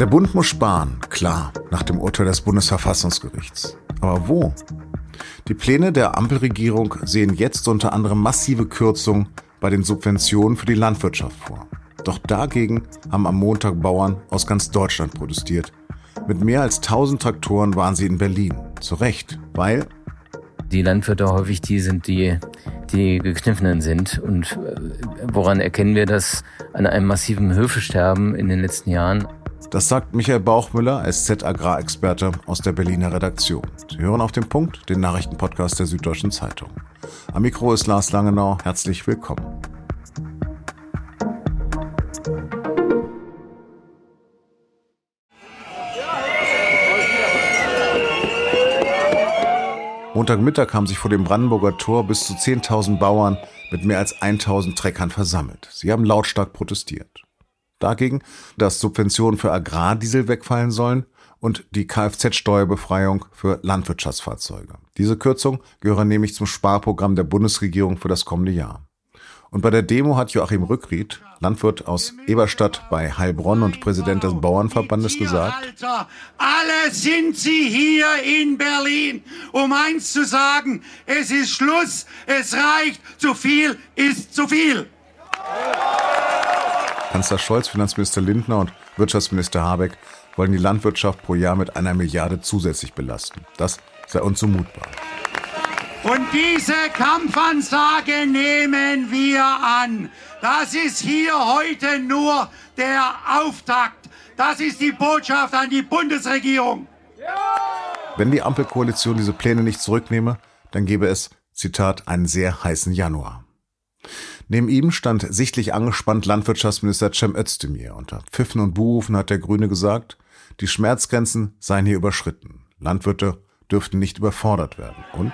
Der Bund muss sparen, klar, nach dem Urteil des Bundesverfassungsgerichts. Aber wo? Die Pläne der Ampelregierung sehen jetzt unter anderem massive Kürzungen bei den Subventionen für die Landwirtschaft vor. Doch dagegen haben am Montag Bauern aus ganz Deutschland protestiert. Mit mehr als 1000 Traktoren waren sie in Berlin. Zu Recht, weil die Landwirte häufig die sind, die die gekniffenen sind. Und äh, woran erkennen wir das? An einem massiven Höfesterben in den letzten Jahren. Das sagt Michael Bauchmüller, SZ-Agrarexperte aus der Berliner Redaktion. Sie hören auf den Punkt, den Nachrichtenpodcast der Süddeutschen Zeitung. Am Mikro ist Lars Langenau. Herzlich willkommen. Montagmittag haben sich vor dem Brandenburger Tor bis zu 10.000 Bauern mit mehr als 1.000 Treckern versammelt. Sie haben lautstark protestiert. Dagegen, dass Subventionen für Agrardiesel wegfallen sollen und die Kfz-Steuerbefreiung für Landwirtschaftsfahrzeuge. Diese Kürzung gehören nämlich zum Sparprogramm der Bundesregierung für das kommende Jahr. Und bei der Demo hat Joachim Rückried, Landwirt aus Eberstadt bei Heilbronn und Präsident des Bauernverbandes, gesagt, alle sind sie hier in Berlin, um eins zu sagen, es ist Schluss, es reicht, zu viel ist zu viel. Kanzler Scholz, Finanzminister Lindner und Wirtschaftsminister Habeck wollen die Landwirtschaft pro Jahr mit einer Milliarde zusätzlich belasten. Das sei unzumutbar. Und diese Kampfansage nehmen wir an. Das ist hier heute nur der Auftakt. Das ist die Botschaft an die Bundesregierung. Wenn die Ampelkoalition diese Pläne nicht zurücknehme, dann gäbe es, Zitat, einen sehr heißen Januar. Neben ihm stand sichtlich angespannt Landwirtschaftsminister Cem Özdemir. Unter Pfiffen und Buhrufen hat der Grüne gesagt, die Schmerzgrenzen seien hier überschritten. Landwirte dürften nicht überfordert werden. Und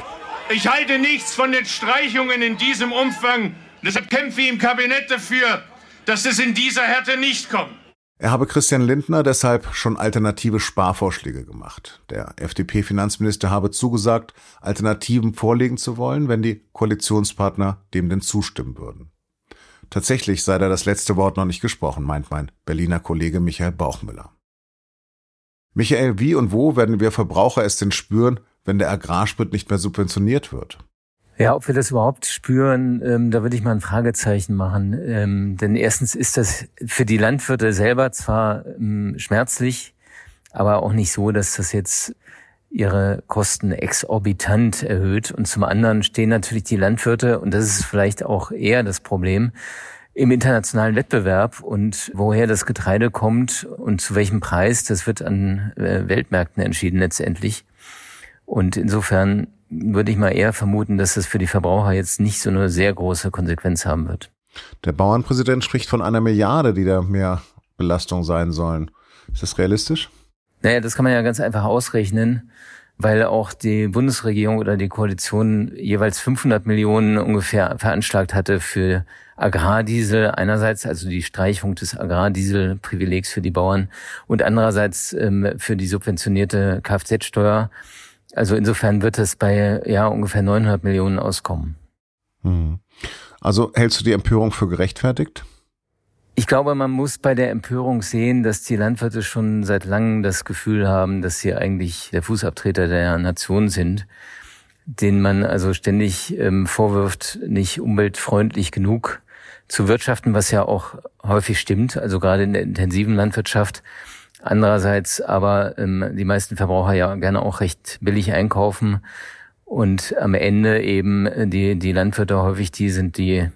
ich halte nichts von den Streichungen in diesem Umfang. Deshalb kämpfe ich im Kabinett dafür, dass es in dieser Härte nicht kommt. Er habe Christian Lindner deshalb schon alternative Sparvorschläge gemacht. Der FDP-Finanzminister habe zugesagt, Alternativen vorlegen zu wollen, wenn die Koalitionspartner dem denn zustimmen würden. Tatsächlich sei da das letzte Wort noch nicht gesprochen, meint mein Berliner Kollege Michael Bauchmüller. Michael, wie und wo werden wir Verbraucher es denn spüren, wenn der Agrarsprit nicht mehr subventioniert wird? Ja, ob wir das überhaupt spüren, ähm, da würde ich mal ein Fragezeichen machen. Ähm, denn erstens ist das für die Landwirte selber zwar ähm, schmerzlich, aber auch nicht so, dass das jetzt ihre Kosten exorbitant erhöht. Und zum anderen stehen natürlich die Landwirte, und das ist vielleicht auch eher das Problem, im internationalen Wettbewerb und woher das Getreide kommt und zu welchem Preis, das wird an äh, Weltmärkten entschieden letztendlich. Und insofern würde ich mal eher vermuten, dass das für die Verbraucher jetzt nicht so eine sehr große Konsequenz haben wird. Der Bauernpräsident spricht von einer Milliarde, die da mehr Belastung sein sollen. Ist das realistisch? Naja, das kann man ja ganz einfach ausrechnen, weil auch die Bundesregierung oder die Koalition jeweils 500 Millionen ungefähr veranschlagt hatte für Agrardiesel einerseits, also die Streichung des Agrardieselprivilegs für die Bauern und andererseits ähm, für die subventionierte Kfz-Steuer. Also insofern wird es bei ja ungefähr 900 Millionen auskommen. Hm. Also hältst du die Empörung für gerechtfertigt? Ich glaube, man muss bei der Empörung sehen, dass die Landwirte schon seit langem das Gefühl haben, dass sie eigentlich der Fußabtreter der Nation sind, den man also ständig ähm, vorwirft, nicht umweltfreundlich genug zu wirtschaften, was ja auch häufig stimmt, also gerade in der intensiven Landwirtschaft. Andererseits aber ähm, die meisten Verbraucher ja gerne auch recht billig einkaufen. Und am Ende eben die, die Landwirte häufig die sind, die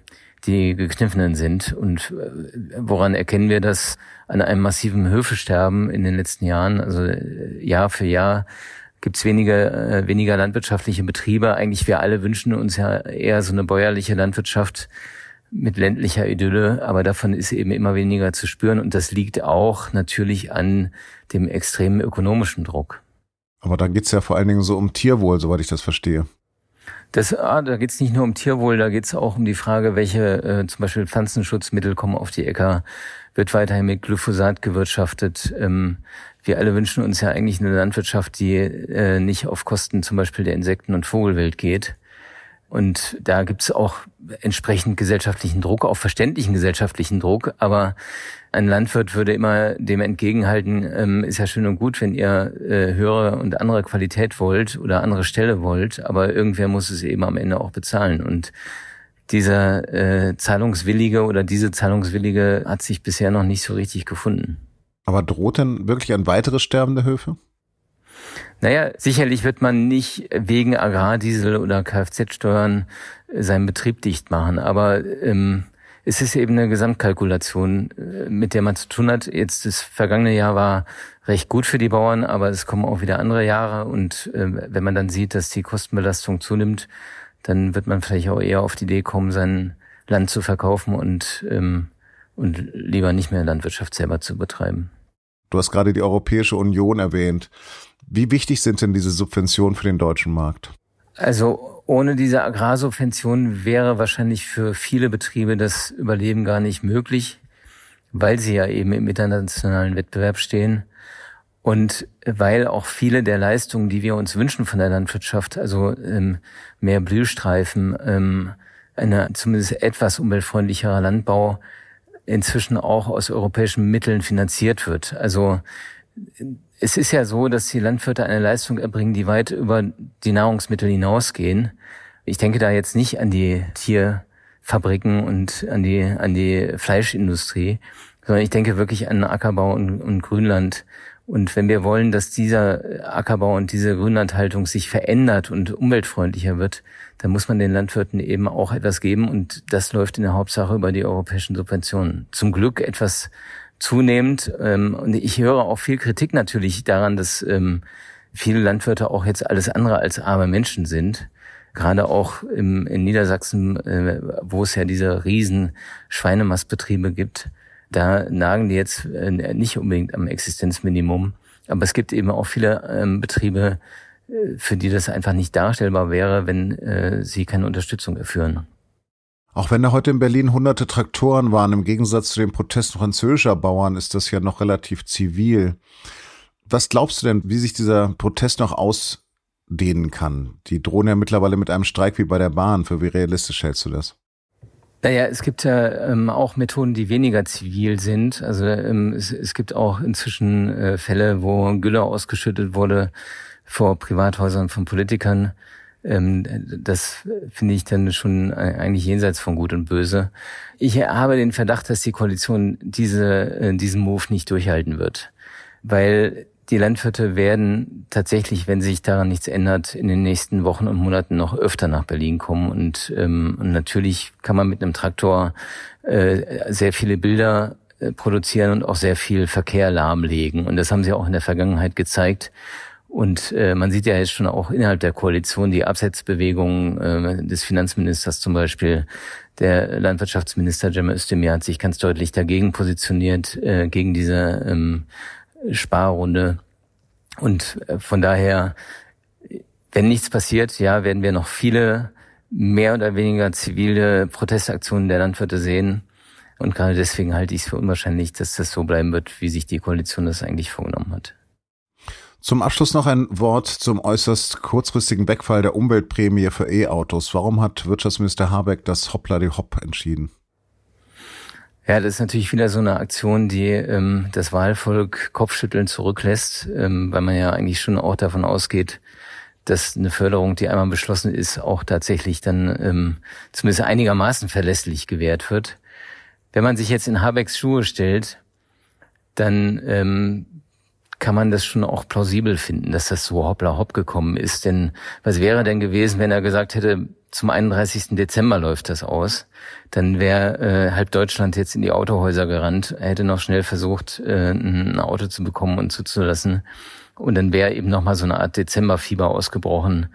die gekniffenen sind. Und äh, woran erkennen wir das? An einem massiven Höfesterben in den letzten Jahren, also äh, Jahr für Jahr gibt es weniger, äh, weniger landwirtschaftliche Betriebe. Eigentlich wir alle wünschen uns ja eher so eine bäuerliche Landwirtschaft, mit ländlicher Idylle, aber davon ist eben immer weniger zu spüren und das liegt auch natürlich an dem extremen ökonomischen Druck. Aber da geht's ja vor allen Dingen so um Tierwohl, soweit ich das verstehe. Das, ah, da geht's nicht nur um Tierwohl, da geht's auch um die Frage, welche äh, zum Beispiel Pflanzenschutzmittel kommen auf die Äcker, wird weiterhin mit Glyphosat gewirtschaftet. Ähm, wir alle wünschen uns ja eigentlich eine Landwirtschaft, die äh, nicht auf Kosten zum Beispiel der Insekten- und Vogelwelt geht. Und da gibt's auch entsprechend gesellschaftlichen Druck, auch verständlichen gesellschaftlichen Druck. Aber ein Landwirt würde immer dem entgegenhalten, ähm, ist ja schön und gut, wenn ihr äh, höhere und andere Qualität wollt oder andere Stelle wollt, aber irgendwer muss es eben am Ende auch bezahlen. Und dieser äh, Zahlungswillige oder diese Zahlungswillige hat sich bisher noch nicht so richtig gefunden. Aber droht denn wirklich ein weiteres Sterben der Höfe? Naja, sicherlich wird man nicht wegen Agrardiesel oder Kfz-Steuern seinen Betrieb dicht machen, aber ähm, es ist eben eine Gesamtkalkulation, äh, mit der man zu tun hat. Jetzt das vergangene Jahr war recht gut für die Bauern, aber es kommen auch wieder andere Jahre und äh, wenn man dann sieht, dass die Kostenbelastung zunimmt, dann wird man vielleicht auch eher auf die Idee kommen, sein Land zu verkaufen und ähm, und lieber nicht mehr Landwirtschaft selber zu betreiben. Du hast gerade die Europäische Union erwähnt. Wie wichtig sind denn diese Subventionen für den deutschen Markt? Also ohne diese Agrarsubventionen wäre wahrscheinlich für viele Betriebe das Überleben gar nicht möglich, weil sie ja eben im internationalen Wettbewerb stehen und weil auch viele der Leistungen, die wir uns wünschen von der Landwirtschaft, also ähm, mehr Blühstreifen, ähm, eine zumindest etwas umweltfreundlicherer Landbau, inzwischen auch aus europäischen Mitteln finanziert wird. Also es ist ja so, dass die Landwirte eine Leistung erbringen, die weit über die Nahrungsmittel hinausgehen. Ich denke da jetzt nicht an die Tierfabriken und an die, an die Fleischindustrie, sondern ich denke wirklich an Ackerbau und, und Grünland. Und wenn wir wollen, dass dieser Ackerbau und diese Grünlandhaltung sich verändert und umweltfreundlicher wird, dann muss man den Landwirten eben auch etwas geben. Und das läuft in der Hauptsache über die europäischen Subventionen. Zum Glück etwas zunehmend. Ähm, und ich höre auch viel Kritik natürlich daran, dass ähm, viele Landwirte auch jetzt alles andere als arme Menschen sind. Gerade auch im, in Niedersachsen, äh, wo es ja diese riesen Schweinemastbetriebe gibt, da nagen die jetzt äh, nicht unbedingt am Existenzminimum. Aber es gibt eben auch viele ähm, Betriebe, äh, für die das einfach nicht darstellbar wäre, wenn äh, sie keine Unterstützung erführen. Auch wenn da heute in Berlin hunderte Traktoren waren, im Gegensatz zu den Protesten französischer Bauern ist das ja noch relativ zivil. Was glaubst du denn, wie sich dieser Protest noch ausdehnen kann? Die drohen ja mittlerweile mit einem Streik wie bei der Bahn. Für wie realistisch hältst du das? Naja, es gibt ja ähm, auch Methoden, die weniger zivil sind. Also ähm, es, es, gibt auch inzwischen äh, Fälle, wo Gülle ausgeschüttet wurde vor Privathäusern von Politikern. Ähm, das finde ich dann schon eigentlich jenseits von Gut und Böse. Ich habe den Verdacht, dass die Koalition diese, äh, diesen Move nicht durchhalten wird. Weil die Landwirte werden tatsächlich, wenn sich daran nichts ändert, in den nächsten Wochen und Monaten noch öfter nach Berlin kommen. Und, ähm, und natürlich kann man mit einem Traktor äh, sehr viele Bilder äh, produzieren und auch sehr viel Verkehr lahmlegen. Und das haben sie auch in der Vergangenheit gezeigt. Und äh, man sieht ja jetzt schon auch innerhalb der Koalition die Absetzbewegungen äh, des Finanzministers zum Beispiel. Der Landwirtschaftsminister Cem Özdemir hat sich ganz deutlich dagegen positioniert, äh, gegen diese ähm, Sparrunde. Und äh, von daher, wenn nichts passiert, ja, werden wir noch viele mehr oder weniger zivile Protestaktionen der Landwirte sehen. Und gerade deswegen halte ich es für unwahrscheinlich, dass das so bleiben wird, wie sich die Koalition das eigentlich vorgenommen hat. Zum Abschluss noch ein Wort zum äußerst kurzfristigen Wegfall der Umweltprämie für E-Autos. Warum hat Wirtschaftsminister Habeck das Hoppla die Hopp entschieden? Ja, das ist natürlich wieder so eine Aktion, die ähm, das Wahlvolk Kopfschütteln zurücklässt, ähm, weil man ja eigentlich schon auch davon ausgeht, dass eine Förderung, die einmal beschlossen ist, auch tatsächlich dann ähm, zumindest einigermaßen verlässlich gewährt wird. Wenn man sich jetzt in Habecks Schuhe stellt, dann ähm, kann man das schon auch plausibel finden, dass das so hoppla hopp gekommen ist. Denn was wäre denn gewesen, wenn er gesagt hätte, zum 31. Dezember läuft das aus, dann wäre äh, halb Deutschland jetzt in die Autohäuser gerannt, er hätte noch schnell versucht, äh, ein Auto zu bekommen und zuzulassen. Und dann wäre eben nochmal so eine Art Dezemberfieber ausgebrochen,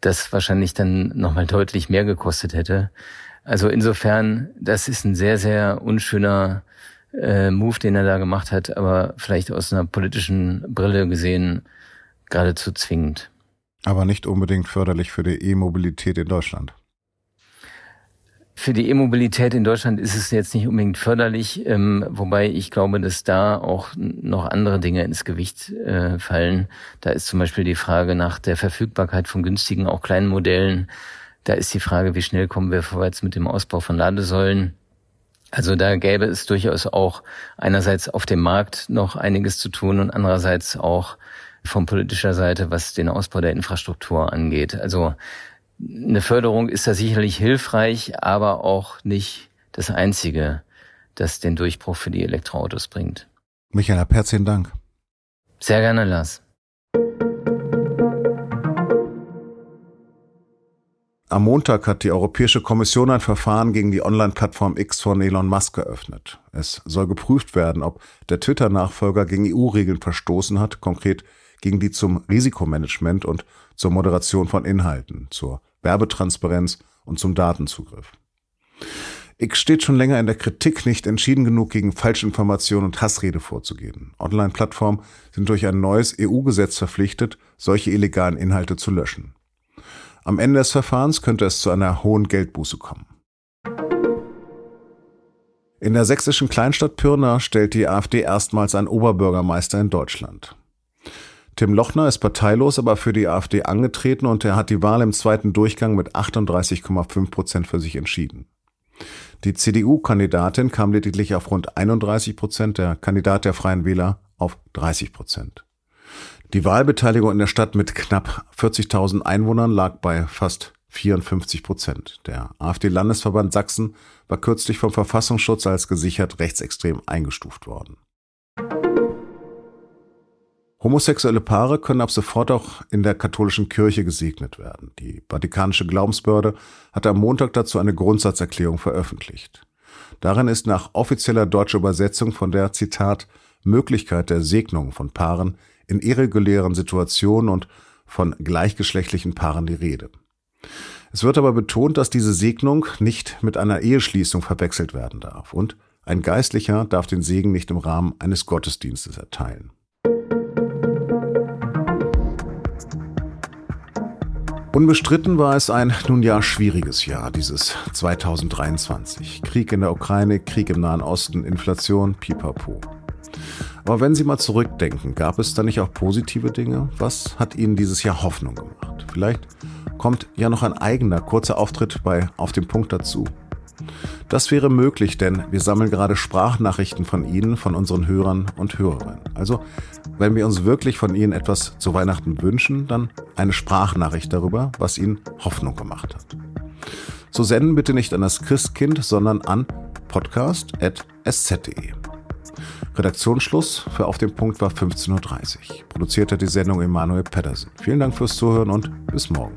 das wahrscheinlich dann nochmal deutlich mehr gekostet hätte. Also insofern, das ist ein sehr, sehr unschöner äh, Move, den er da gemacht hat, aber vielleicht aus einer politischen Brille gesehen geradezu zwingend. Aber nicht unbedingt förderlich für die E-Mobilität in Deutschland. Für die E-Mobilität in Deutschland ist es jetzt nicht unbedingt förderlich, ähm, wobei ich glaube, dass da auch noch andere Dinge ins Gewicht äh, fallen. Da ist zum Beispiel die Frage nach der Verfügbarkeit von günstigen, auch kleinen Modellen Da ist die Frage, wie schnell kommen wir vorwärts mit dem Ausbau von Ladesäulen. Also da gäbe es durchaus auch einerseits auf dem Markt noch einiges zu tun und andererseits auch von politischer Seite, was den Ausbau der Infrastruktur angeht. Also eine Förderung ist da sicherlich hilfreich, aber auch nicht das Einzige, das den Durchbruch für die Elektroautos bringt. Michael, herzlichen Dank. Sehr gerne, Lars. Am Montag hat die Europäische Kommission ein Verfahren gegen die Online-Plattform X von Elon Musk eröffnet. Es soll geprüft werden, ob der Twitter-Nachfolger gegen EU-Regeln verstoßen hat, konkret gegen die zum Risikomanagement und zur Moderation von Inhalten, zur Werbetransparenz und zum Datenzugriff. X steht schon länger in der Kritik, nicht entschieden genug gegen Falschinformation und Hassrede vorzugehen. Online-Plattformen sind durch ein neues EU-Gesetz verpflichtet, solche illegalen Inhalte zu löschen. Am Ende des Verfahrens könnte es zu einer hohen Geldbuße kommen. In der sächsischen Kleinstadt Pirna stellt die AfD erstmals einen Oberbürgermeister in Deutschland. Tim Lochner ist parteilos, aber für die AfD angetreten und er hat die Wahl im zweiten Durchgang mit 38,5 Prozent für sich entschieden. Die CDU-Kandidatin kam lediglich auf rund 31 Prozent, der Kandidat der Freien Wähler auf 30 Prozent. Die Wahlbeteiligung in der Stadt mit knapp 40.000 Einwohnern lag bei fast 54 Prozent. Der AfD-Landesverband Sachsen war kürzlich vom Verfassungsschutz als gesichert rechtsextrem eingestuft worden. Homosexuelle Paare können ab sofort auch in der katholischen Kirche gesegnet werden. Die Vatikanische Glaubensbehörde hat am Montag dazu eine Grundsatzerklärung veröffentlicht. Darin ist nach offizieller deutscher Übersetzung von der Zitat Möglichkeit der Segnung von Paaren in irregulären Situationen und von gleichgeschlechtlichen Paaren die Rede. Es wird aber betont, dass diese Segnung nicht mit einer Eheschließung verwechselt werden darf und ein Geistlicher darf den Segen nicht im Rahmen eines Gottesdienstes erteilen. Unbestritten war es ein nun ja schwieriges Jahr, dieses 2023. Krieg in der Ukraine, Krieg im Nahen Osten, Inflation, pipapo. Aber wenn Sie mal zurückdenken, gab es da nicht auch positive Dinge? Was hat Ihnen dieses Jahr Hoffnung gemacht? Vielleicht kommt ja noch ein eigener kurzer Auftritt bei Auf dem Punkt dazu. Das wäre möglich, denn wir sammeln gerade Sprachnachrichten von Ihnen, von unseren Hörern und Hörerinnen. Also, wenn wir uns wirklich von Ihnen etwas zu Weihnachten wünschen, dann eine Sprachnachricht darüber, was Ihnen Hoffnung gemacht hat. Zu senden bitte nicht an das Christkind, sondern an podcast.sz.de. Redaktionsschluss für Auf dem Punkt war 15.30 Uhr. Produziert hat die Sendung Emanuel Pedersen. Vielen Dank fürs Zuhören und bis morgen.